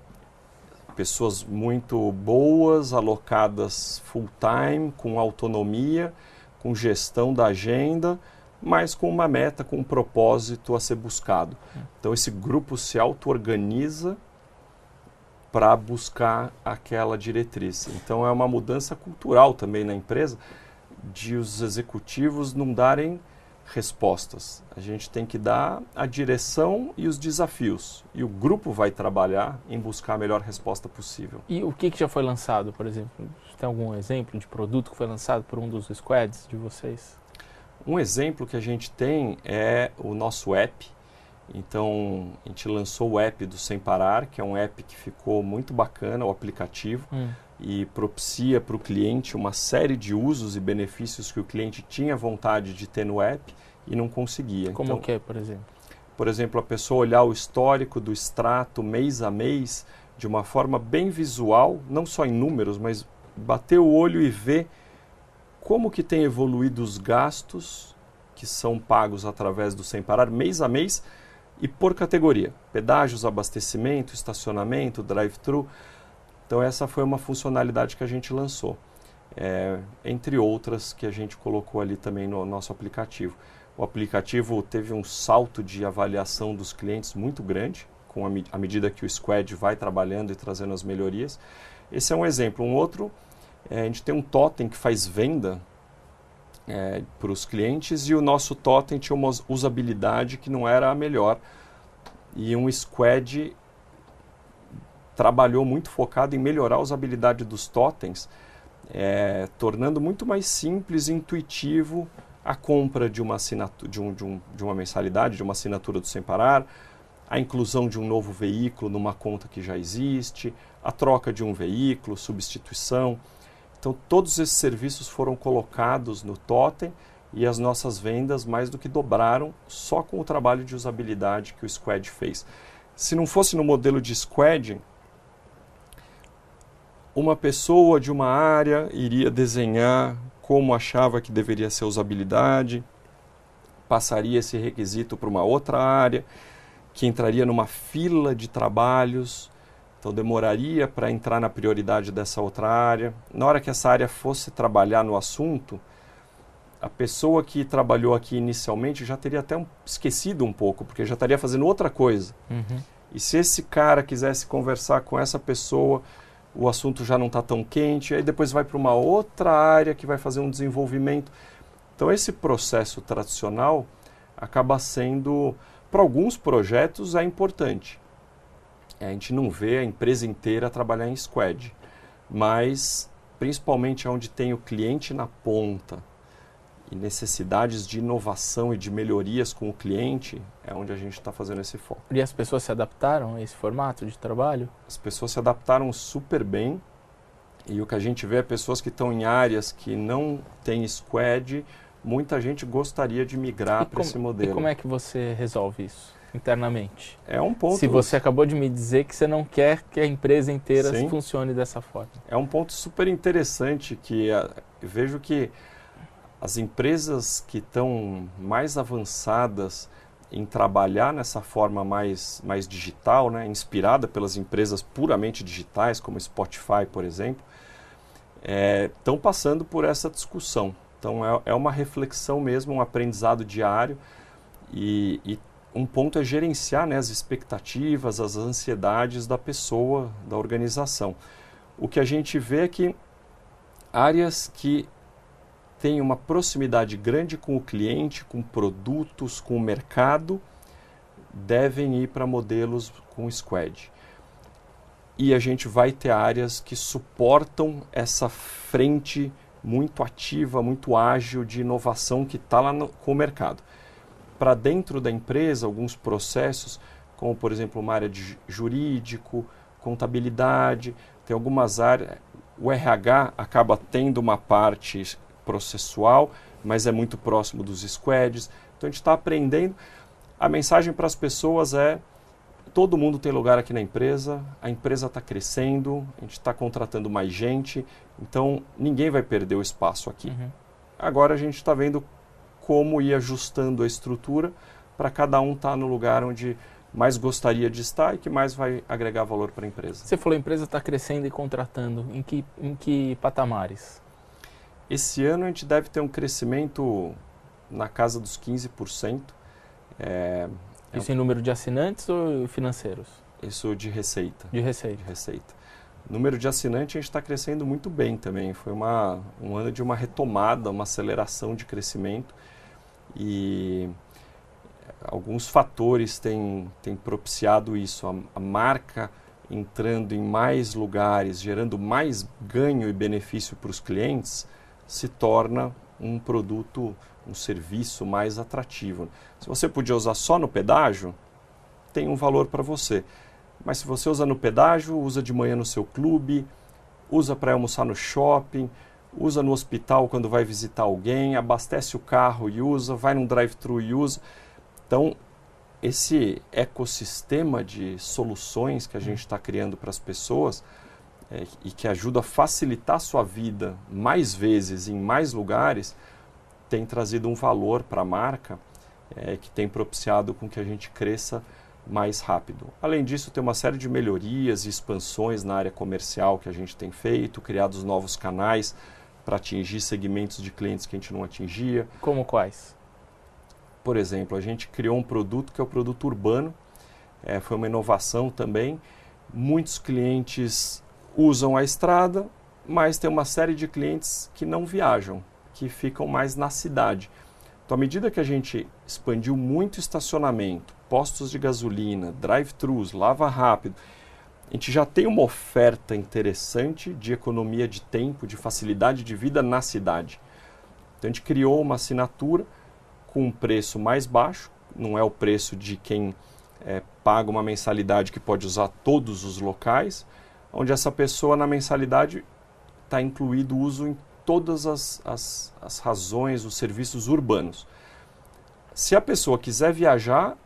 pessoas muito boas, alocadas full time, com autonomia, com gestão da agenda, mas com uma meta, com um propósito a ser buscado. Então esse grupo se auto-organiza para buscar aquela diretriz. Então é uma mudança cultural também na empresa de os executivos não darem respostas. A gente tem que dar a direção e os desafios. E o grupo vai trabalhar em buscar a melhor resposta possível. E o que, que já foi lançado, por exemplo? Tem algum exemplo de produto que foi lançado por um dos squads de vocês? Um exemplo que a gente tem é o nosso app. Então, a gente lançou o app do Sem Parar, que é um app que ficou muito bacana, o aplicativo, hum. e propicia para o cliente uma série de usos e benefícios que o cliente tinha vontade de ter no app e não conseguia. Como então, o que, por exemplo? Por exemplo, a pessoa olhar o histórico do extrato mês a mês de uma forma bem visual, não só em números, mas bater o olho e ver como que tem evoluído os gastos que são pagos através do Sem Parar mês a mês e por categoria: pedágios, abastecimento, estacionamento, drive-thru. Então, essa foi uma funcionalidade que a gente lançou, é, entre outras que a gente colocou ali também no nosso aplicativo. O aplicativo teve um salto de avaliação dos clientes muito grande, com a, à medida que o Squad vai trabalhando e trazendo as melhorias. Esse é um exemplo. Um outro é, a gente tem um totem que faz venda é, para os clientes e o nosso totem tinha uma usabilidade que não era a melhor. E um squad trabalhou muito focado em melhorar a usabilidade dos totens, é, tornando muito mais simples e intuitivo a compra de uma, assinatura, de, um, de, um, de uma mensalidade, de uma assinatura do Sem Parar, a inclusão de um novo veículo numa conta que já existe, a troca de um veículo, substituição. Então, todos esses serviços foram colocados no Totem e as nossas vendas mais do que dobraram só com o trabalho de usabilidade que o Squad fez. Se não fosse no modelo de Squad, uma pessoa de uma área iria desenhar como achava que deveria ser usabilidade, passaria esse requisito para uma outra área, que entraria numa fila de trabalhos então demoraria para entrar na prioridade dessa outra área. Na hora que essa área fosse trabalhar no assunto, a pessoa que trabalhou aqui inicialmente já teria até um, esquecido um pouco, porque já estaria fazendo outra coisa. Uhum. E se esse cara quisesse conversar com essa pessoa, o assunto já não está tão quente, aí depois vai para uma outra área que vai fazer um desenvolvimento. Então esse processo tradicional acaba sendo, para alguns projetos, é importante a gente não vê a empresa inteira trabalhar em squad, mas principalmente onde tem o cliente na ponta e necessidades de inovação e de melhorias com o cliente, é onde a gente está fazendo esse foco. E as pessoas se adaptaram a esse formato de trabalho? As pessoas se adaptaram super bem. E o que a gente vê é pessoas que estão em áreas que não têm squad, muita gente gostaria de migrar para esse modelo. E como é que você resolve isso? Internamente. É um ponto. Se você acabou de me dizer que você não quer que a empresa inteira Sim. funcione dessa forma. É um ponto super interessante que uh, vejo que as empresas que estão mais avançadas em trabalhar nessa forma mais, mais digital, né, inspirada pelas empresas puramente digitais, como Spotify, por exemplo, estão é, passando por essa discussão. Então, é, é uma reflexão mesmo, um aprendizado diário e, e um ponto é gerenciar né, as expectativas, as ansiedades da pessoa, da organização. O que a gente vê é que áreas que têm uma proximidade grande com o cliente, com produtos, com o mercado, devem ir para modelos com Squad. E a gente vai ter áreas que suportam essa frente muito ativa, muito ágil de inovação que está lá no, com o mercado para dentro da empresa alguns processos, como por exemplo uma área de jurídico, contabilidade, tem algumas áreas. O RH acaba tendo uma parte processual, mas é muito próximo dos squads. Então a gente está aprendendo. A mensagem para as pessoas é: todo mundo tem lugar aqui na empresa, a empresa está crescendo, a gente está contratando mais gente, então ninguém vai perder o espaço aqui. Uhum. Agora a gente está vendo como ir ajustando a estrutura para cada um estar tá no lugar onde mais gostaria de estar e que mais vai agregar valor para a empresa. Você falou a empresa está crescendo e contratando. Em que, em que patamares? Esse ano a gente deve ter um crescimento na casa dos 15%. É, isso é, em número de assinantes ou financeiros? Isso de receita. De receita. De receita. Número de assinantes a gente está crescendo muito bem também. Foi uma, um ano de uma retomada, uma aceleração de crescimento. E alguns fatores têm, têm propiciado isso. A, a marca entrando em mais lugares, gerando mais ganho e benefício para os clientes, se torna um produto, um serviço mais atrativo. Se você podia usar só no pedágio, tem um valor para você. Mas se você usa no pedágio, usa de manhã no seu clube, usa para almoçar no shopping, usa no hospital quando vai visitar alguém, abastece o carro e usa, vai num drive-thru e usa. Então, esse ecossistema de soluções que a gente está criando para as pessoas é, e que ajuda a facilitar a sua vida mais vezes em mais lugares, tem trazido um valor para a marca é, que tem propiciado com que a gente cresça mais rápido. Além disso, tem uma série de melhorias e expansões na área comercial que a gente tem feito, criados novos canais para atingir segmentos de clientes que a gente não atingia. Como quais? Por exemplo, a gente criou um produto que é o produto urbano, é, foi uma inovação também. Muitos clientes usam a estrada, mas tem uma série de clientes que não viajam, que ficam mais na cidade. Então, à medida que a gente expandiu muito estacionamento, postos de gasolina, drive-thrus, lava rápido, a gente já tem uma oferta interessante de economia de tempo, de facilidade de vida na cidade. Então, a gente criou uma assinatura com um preço mais baixo, não é o preço de quem é, paga uma mensalidade que pode usar todos os locais, onde essa pessoa na mensalidade está incluído o uso em todas as, as, as razões, os serviços urbanos. Se a pessoa quiser viajar,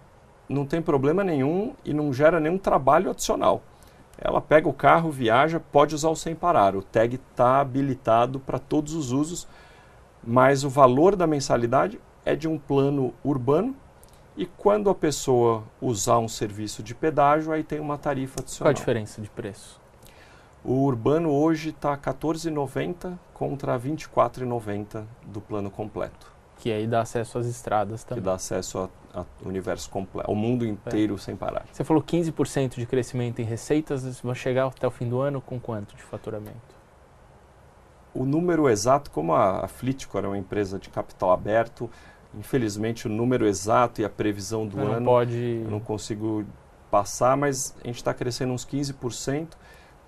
não tem problema nenhum e não gera nenhum trabalho adicional. Ela pega o carro, viaja, pode usar o sem parar. O tag está habilitado para todos os usos, mas o valor da mensalidade é de um plano urbano e quando a pessoa usar um serviço de pedágio, aí tem uma tarifa adicional. Qual a diferença de preço? O urbano hoje está R$ 14,90 contra R$ 24,90 do plano completo. Que aí dá acesso às estradas também. Que dá acesso ao universo completo, ao mundo inteiro é. sem parar. Você falou 15% de crescimento em receitas, vão chegar até o fim do ano com quanto de faturamento? O número exato, como a, a Flitcor é uma empresa de capital aberto, Infelizmente, o número exato e a previsão do não ano pode... eu não consigo passar, mas a gente está crescendo uns 15%.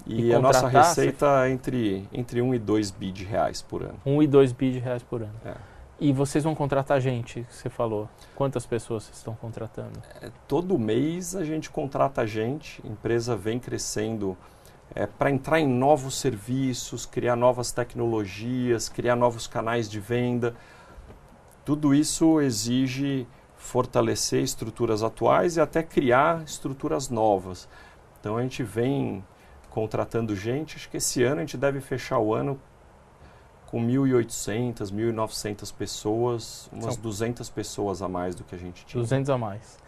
E, e a nossa receita é entre, entre 1 e 2 bi de reais por ano. 1 e 2 bi de reais por ano. É. E vocês vão contratar gente, você falou. Quantas pessoas vocês estão contratando? É, todo mês a gente contrata gente, a empresa vem crescendo é, para entrar em novos serviços, criar novas tecnologias, criar novos canais de venda. Tudo isso exige fortalecer estruturas atuais e até criar estruturas novas. Então a gente vem contratando gente, acho que esse ano a gente deve fechar o ano com 1.800, 1.900 pessoas, umas São 200 pessoas a mais do que a gente tinha. 200 a mais.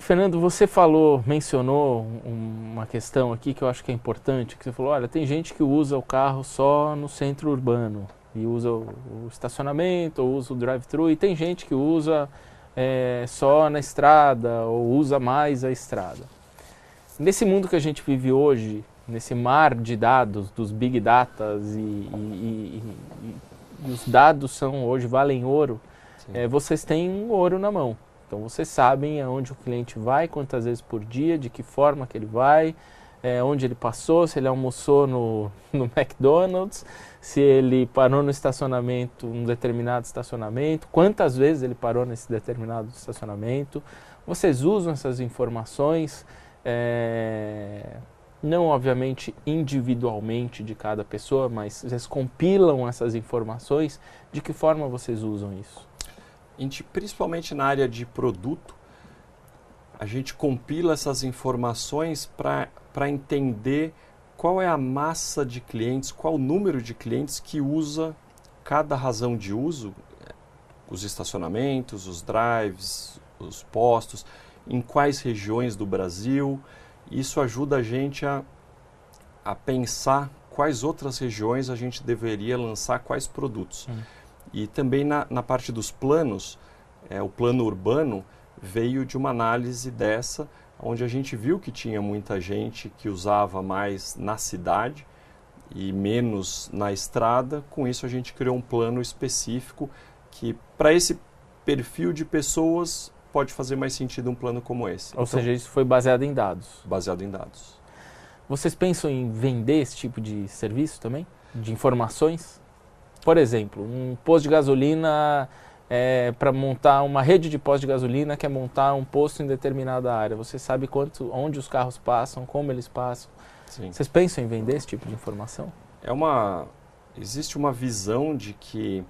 Fernando, você falou, mencionou uma questão aqui que eu acho que é importante, que você falou, olha, tem gente que usa o carro só no centro urbano e usa o, o estacionamento, ou usa o drive-thru, e tem gente que usa é, só na estrada, ou usa mais a estrada. Nesse mundo que a gente vive hoje, nesse mar de dados, dos big datas, e, e, e, e os dados são hoje valem ouro, é, vocês têm ouro na mão. Então vocês sabem aonde o cliente vai, quantas vezes por dia, de que forma que ele vai, é, onde ele passou, se ele almoçou no, no McDonald's, se ele parou no estacionamento, um determinado estacionamento, quantas vezes ele parou nesse determinado estacionamento. Vocês usam essas informações, é, não obviamente individualmente de cada pessoa, mas vocês compilam essas informações. De que forma vocês usam isso? A gente, principalmente na área de produto, a gente compila essas informações para entender qual é a massa de clientes, qual o número de clientes que usa cada razão de uso, os estacionamentos, os drives, os postos, em quais regiões do Brasil. Isso ajuda a gente a, a pensar quais outras regiões a gente deveria lançar quais produtos. Hum. E também na, na parte dos planos, é, o plano urbano veio de uma análise dessa, onde a gente viu que tinha muita gente que usava mais na cidade e menos na estrada. Com isso, a gente criou um plano específico que, para esse perfil de pessoas, pode fazer mais sentido um plano como esse. Ou então, seja, isso foi baseado em dados. Baseado em dados. Vocês pensam em vender esse tipo de serviço também? De informações? Por exemplo, um posto de gasolina é, para montar uma rede de postos de gasolina quer montar um posto em determinada área. Você sabe quanto, onde os carros passam, como eles passam. Sim. Vocês pensam em vender esse tipo de informação? É uma existe uma visão de que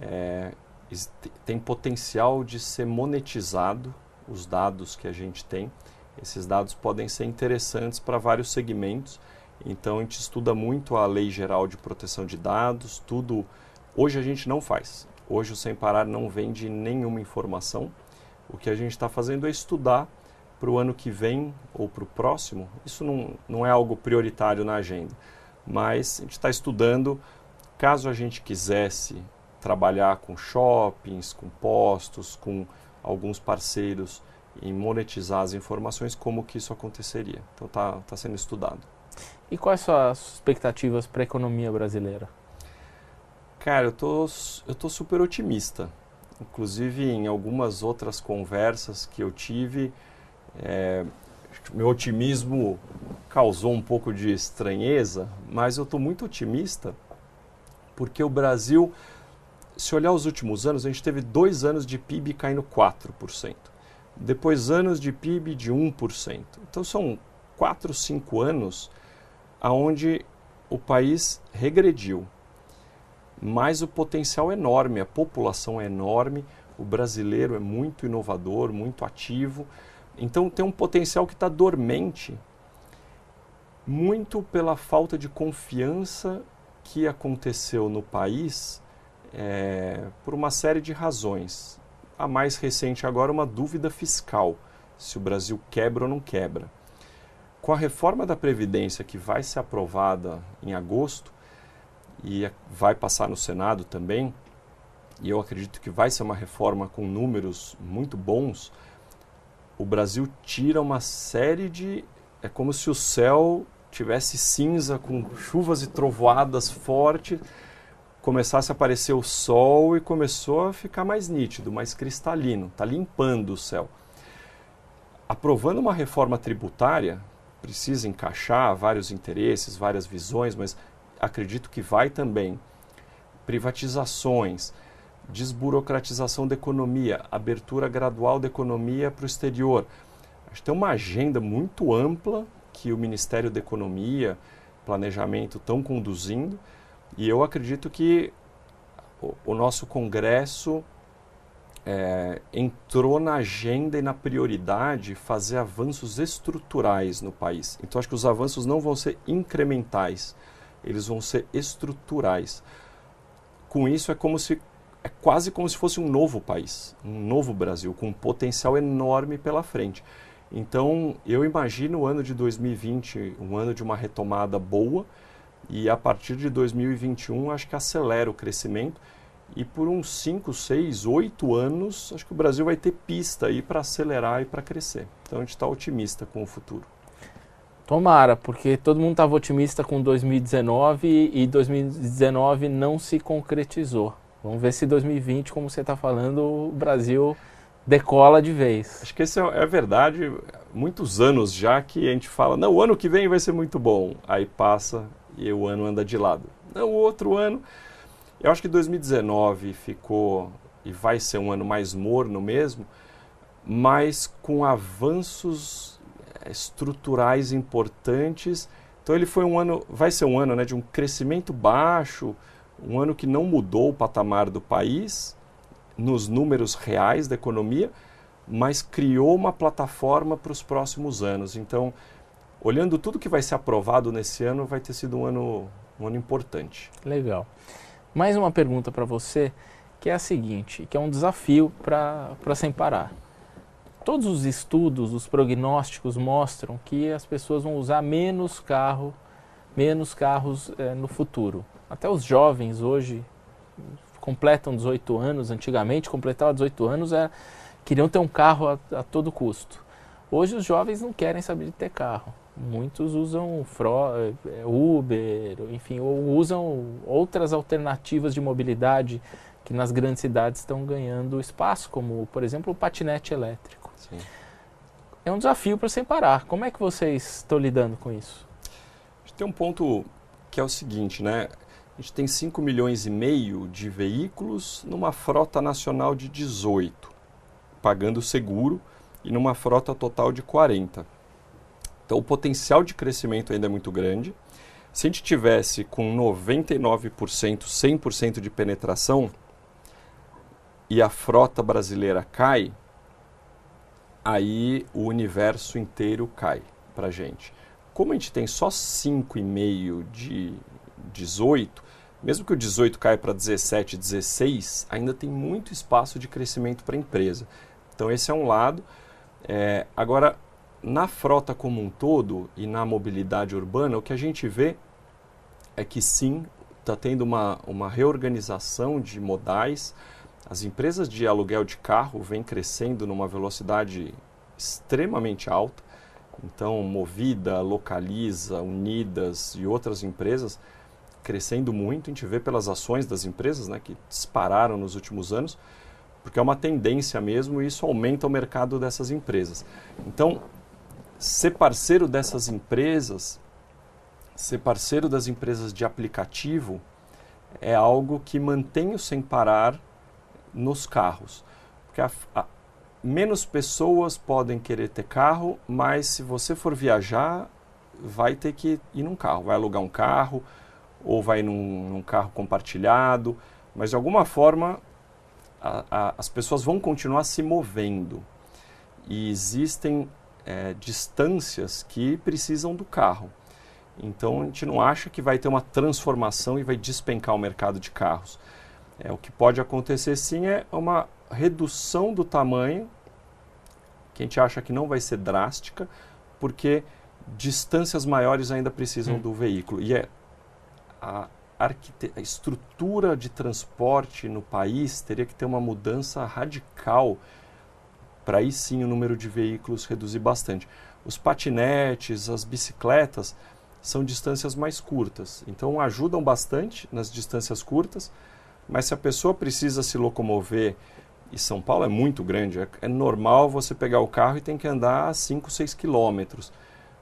é, tem potencial de ser monetizado os dados que a gente tem. Esses dados podem ser interessantes para vários segmentos. Então a gente estuda muito a Lei Geral de Proteção de Dados, tudo. Hoje a gente não faz. Hoje o Sem Parar não vende nenhuma informação. O que a gente está fazendo é estudar para o ano que vem ou para o próximo. Isso não, não é algo prioritário na agenda, mas a gente está estudando. Caso a gente quisesse trabalhar com shoppings, com postos, com alguns parceiros em monetizar as informações, como que isso aconteceria. Então está tá sendo estudado. E quais são as expectativas para a economia brasileira? Cara, eu tô, eu tô super otimista. Inclusive, em algumas outras conversas que eu tive, é, meu otimismo causou um pouco de estranheza, mas eu estou muito otimista porque o Brasil se olhar os últimos anos, a gente teve dois anos de PIB caindo 4%. Depois anos de PIB de 1%. Então são 4, 5 anos aonde o país regrediu. Mas o potencial é enorme, a população é enorme, o brasileiro é muito inovador, muito ativo. Então tem um potencial que está dormente, muito pela falta de confiança que aconteceu no país é, por uma série de razões. A mais recente agora, uma dúvida fiscal, se o Brasil quebra ou não quebra. Com a reforma da Previdência que vai ser aprovada em agosto e vai passar no Senado também, e eu acredito que vai ser uma reforma com números muito bons, o Brasil tira uma série de. É como se o céu tivesse cinza com chuvas e trovoadas fortes começasse a aparecer o sol e começou a ficar mais nítido, mais cristalino, está limpando o céu. Aprovando uma reforma tributária, precisa encaixar vários interesses, várias visões, mas acredito que vai também. Privatizações, desburocratização da economia, abertura gradual da economia para o exterior. Acho que tem uma agenda muito ampla que o Ministério da Economia, Planejamento estão conduzindo e eu acredito que o, o nosso Congresso é, entrou na agenda e na prioridade fazer avanços estruturais no país. Então, acho que os avanços não vão ser incrementais, eles vão ser estruturais. Com isso, é como se é quase como se fosse um novo país, um novo Brasil, com um potencial enorme pela frente. Então, eu imagino o ano de 2020 um ano de uma retomada boa e a partir de 2021 acho que acelera o crescimento e por uns 5, 6, 8 anos acho que o Brasil vai ter pista aí para acelerar e para crescer. Então a gente está otimista com o futuro. Tomara, porque todo mundo estava otimista com 2019 e 2019 não se concretizou. Vamos ver se 2020, como você está falando, o Brasil decola de vez. Acho que isso é, é verdade. Muitos anos já que a gente fala, não, o ano que vem vai ser muito bom. Aí passa e o ano anda de lado. Não, o outro ano, eu acho que 2019 ficou e vai ser um ano mais morno mesmo, mas com avanços eh, estruturais importantes. Então ele foi um ano, vai ser um ano né, de um crescimento baixo, um ano que não mudou o patamar do país nos números reais da economia, mas criou uma plataforma para os próximos anos. Então olhando tudo que vai ser aprovado nesse ano, vai ter sido um ano, um ano importante. Legal. Mais uma pergunta para você, que é a seguinte, que é um desafio para Sem Parar. Todos os estudos, os prognósticos mostram que as pessoas vão usar menos carro, menos carros é, no futuro. Até os jovens hoje completam 18 anos, antigamente completava 18 anos, era, queriam ter um carro a, a todo custo. Hoje os jovens não querem saber de ter carro. Muitos usam é, Uber, enfim, ou usam outras alternativas de mobilidade que nas grandes cidades estão ganhando espaço, como, por exemplo, o patinete elétrico. Sim. É um desafio para sem parar. Como é que vocês estão lidando com isso? Tem um ponto que é o seguinte, né? A gente tem 5 milhões e meio de veículos numa frota nacional de 18, pagando seguro, e numa frota total de 40. Então o potencial de crescimento ainda é muito grande. Se a gente tivesse com 99%, 100% de penetração e a frota brasileira cai, aí o universo inteiro cai para gente. Como a gente tem só 5,5 de 18, mesmo que o 18 caia para 17, 16, ainda tem muito espaço de crescimento para a empresa. Então esse é um lado. É, agora, na frota como um todo e na mobilidade urbana, o que a gente vê é que sim, está tendo uma, uma reorganização de modais. As empresas de aluguel de carro vêm crescendo numa velocidade extremamente alta. Então, Movida, Localiza, Unidas e outras empresas crescendo muito. A gente vê pelas ações das empresas né, que dispararam nos últimos anos, porque é uma tendência mesmo e isso aumenta o mercado dessas empresas. Então, ser parceiro dessas empresas, ser parceiro das empresas de aplicativo, é algo que mantém o sem parar nos carros. Porque a, a, menos pessoas podem querer ter carro, mas se você for viajar, vai ter que ir num carro, vai alugar um carro ou vai num, num carro compartilhado, mas de alguma forma a, a, as pessoas vão continuar se movendo. E existem é, distâncias que precisam do carro. Então a gente não acha que vai ter uma transformação e vai despencar o mercado de carros. É, o que pode acontecer sim é uma redução do tamanho, que a gente acha que não vai ser drástica, porque distâncias maiores ainda precisam hum. do veículo. E é a, a estrutura de transporte no país teria que ter uma mudança radical para aí sim o número de veículos reduzir bastante. Os patinetes, as bicicletas são distâncias mais curtas, então ajudam bastante nas distâncias curtas, mas se a pessoa precisa se locomover, e São Paulo é muito grande, é, é normal você pegar o carro e tem que andar 5, 6 quilômetros.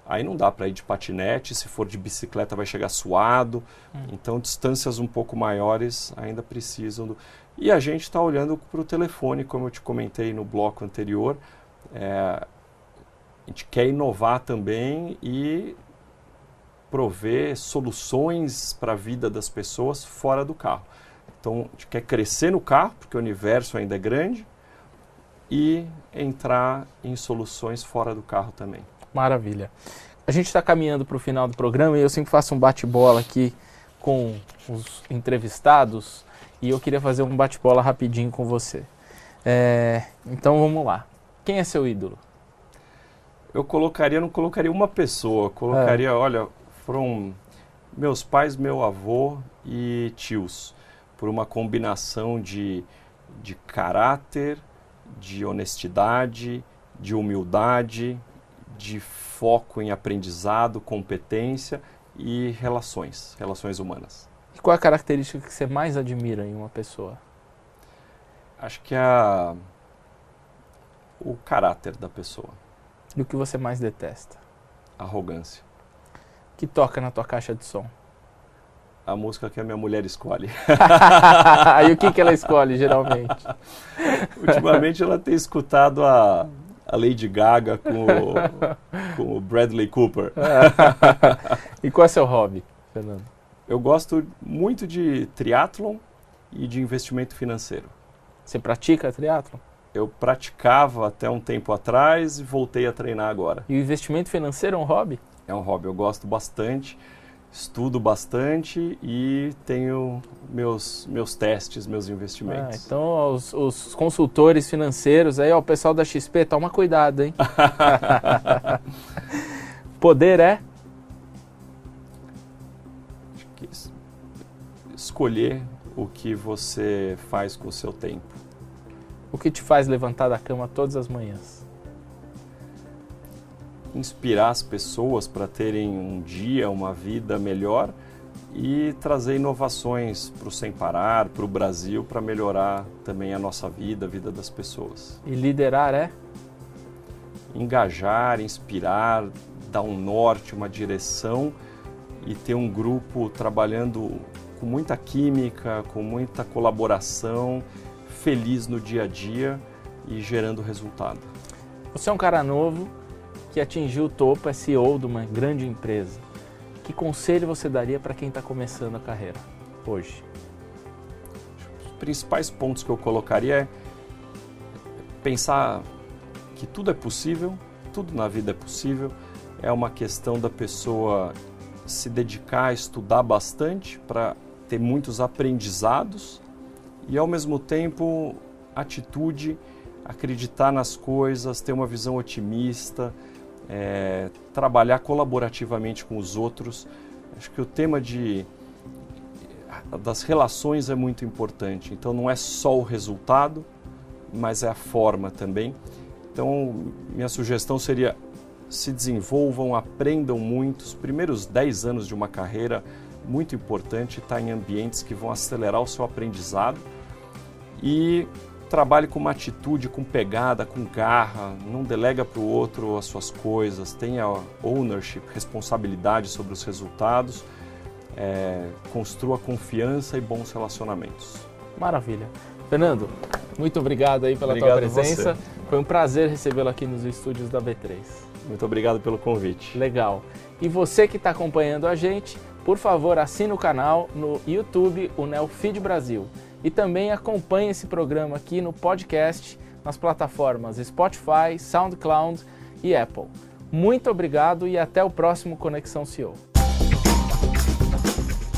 Aí não dá para ir de patinete, se for de bicicleta vai chegar suado. Hum. Então distâncias um pouco maiores ainda precisam do... E a gente está olhando para o telefone, como eu te comentei no bloco anterior. É, a gente quer inovar também e prover soluções para a vida das pessoas fora do carro. Então, a gente quer crescer no carro, porque o universo ainda é grande, e entrar em soluções fora do carro também. Maravilha. A gente está caminhando para o final do programa e eu sempre faço um bate-bola aqui com os entrevistados e eu queria fazer um bate-bola rapidinho com você. É, então vamos lá. Quem é seu ídolo? Eu colocaria, não colocaria uma pessoa, colocaria, é. olha, foram meus pais, meu avô e tios, por uma combinação de, de caráter, de honestidade, de humildade, de foco em aprendizado, competência e relações, relações humanas. Qual é a característica que você mais admira em uma pessoa? Acho que é a, o caráter da pessoa. E o que você mais detesta? Arrogância. Que toca na tua caixa de som? A música que a minha mulher escolhe. e o que, que ela escolhe, geralmente? Ultimamente ela tem escutado a, a Lady Gaga com o, com o Bradley Cooper. e qual é seu hobby, Fernando? Eu gosto muito de triatlon e de investimento financeiro. Você pratica triatlon? Eu praticava até um tempo atrás e voltei a treinar agora. E o investimento financeiro é um hobby? É um hobby, eu gosto bastante, estudo bastante e tenho meus, meus testes, meus investimentos. Ah, então, os, os, consultores financeiros aí, ó, o pessoal da XP, toma cuidado, hein? Poder é? Escolher o que você faz com o seu tempo. O que te faz levantar da cama todas as manhãs? Inspirar as pessoas para terem um dia, uma vida melhor e trazer inovações para o Sem Parar, para o Brasil, para melhorar também a nossa vida, a vida das pessoas. E liderar é? Engajar, inspirar, dar um norte, uma direção e ter um grupo trabalhando com muita química, com muita colaboração, feliz no dia a dia e gerando resultado. Você é um cara novo que atingiu o topo, é CEO de uma grande empresa. Que conselho você daria para quem está começando a carreira hoje? Os principais pontos que eu colocaria é pensar que tudo é possível, tudo na vida é possível. É uma questão da pessoa se dedicar a estudar bastante para ter muitos aprendizados e ao mesmo tempo atitude, acreditar nas coisas, ter uma visão otimista, é, trabalhar colaborativamente com os outros. Acho que o tema de das relações é muito importante. Então não é só o resultado, mas é a forma também. Então minha sugestão seria se desenvolvam, aprendam muito. Os primeiros 10 anos de uma carreira, muito importante estar em ambientes que vão acelerar o seu aprendizado e trabalhe com uma atitude, com pegada, com garra, não delega para o outro as suas coisas, tenha ownership, responsabilidade sobre os resultados, é, construa confiança e bons relacionamentos. Maravilha. Fernando, muito obrigado aí pela obrigado tua presença. Foi um prazer recebê-lo aqui nos estúdios da B3. Muito obrigado pelo convite. Legal. E você que está acompanhando a gente, por favor, assine o canal no YouTube, o Neofeed Brasil. E também acompanhe esse programa aqui no podcast, nas plataformas Spotify, SoundCloud e Apple. Muito obrigado e até o próximo Conexão CEO.